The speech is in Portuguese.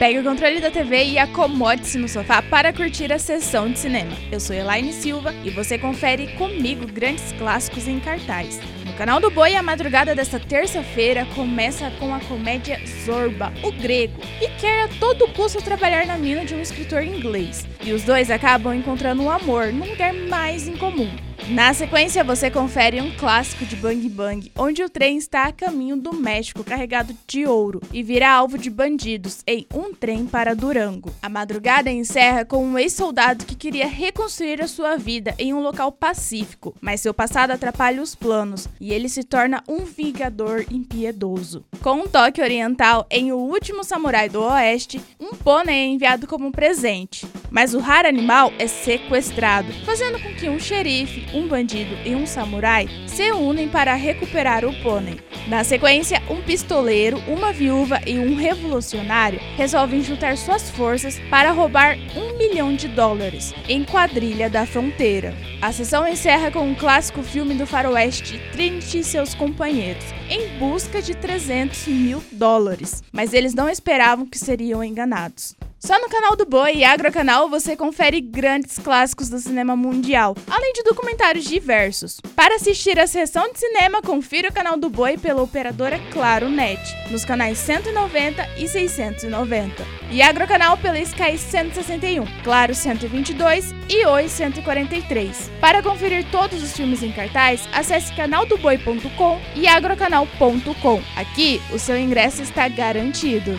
Pegue o controle da TV e acomode-se no sofá para curtir a sessão de cinema. Eu sou Elaine Silva e você confere comigo grandes clássicos em cartaz. No canal do Boi, a madrugada desta terça-feira começa com a comédia Zorba, o grego, e quer a todo custo trabalhar na mina de um escritor inglês. E os dois acabam encontrando um amor num lugar mais incomum. Na sequência, você confere um clássico de Bang Bang, onde o trem está a caminho do México carregado de ouro e vira alvo de bandidos em um trem para Durango. A madrugada encerra com um ex-soldado que queria reconstruir a sua vida em um local pacífico, mas seu passado atrapalha os planos e ele se torna um vingador impiedoso. Com um toque oriental em O Último Samurai do Oeste, um pônei é enviado como presente, mas o raro animal é sequestrado, fazendo com que um xerife, um bandido e um samurai se unem para recuperar o pônei. Na sequência, um pistoleiro, uma viúva e um revolucionário resolvem juntar suas forças para roubar um milhão de dólares em Quadrilha da Fronteira. A sessão encerra com um clássico filme do faroeste Trinity e seus companheiros, em busca de 300 mil dólares, mas eles não esperavam que seriam enganados. Só no canal do Boi e Agrocanal você confere grandes clássicos do cinema mundial, além de documentários diversos. Para assistir a sessão de cinema, confira o canal do Boi pela operadora Claro Net, nos canais 190 e 690. E Agrocanal pela Sky 161, Claro 122 e Oi 143. Para conferir todos os filmes em cartaz, acesse canaldoboi.com e agrocanal.com. Aqui, o seu ingresso está garantido.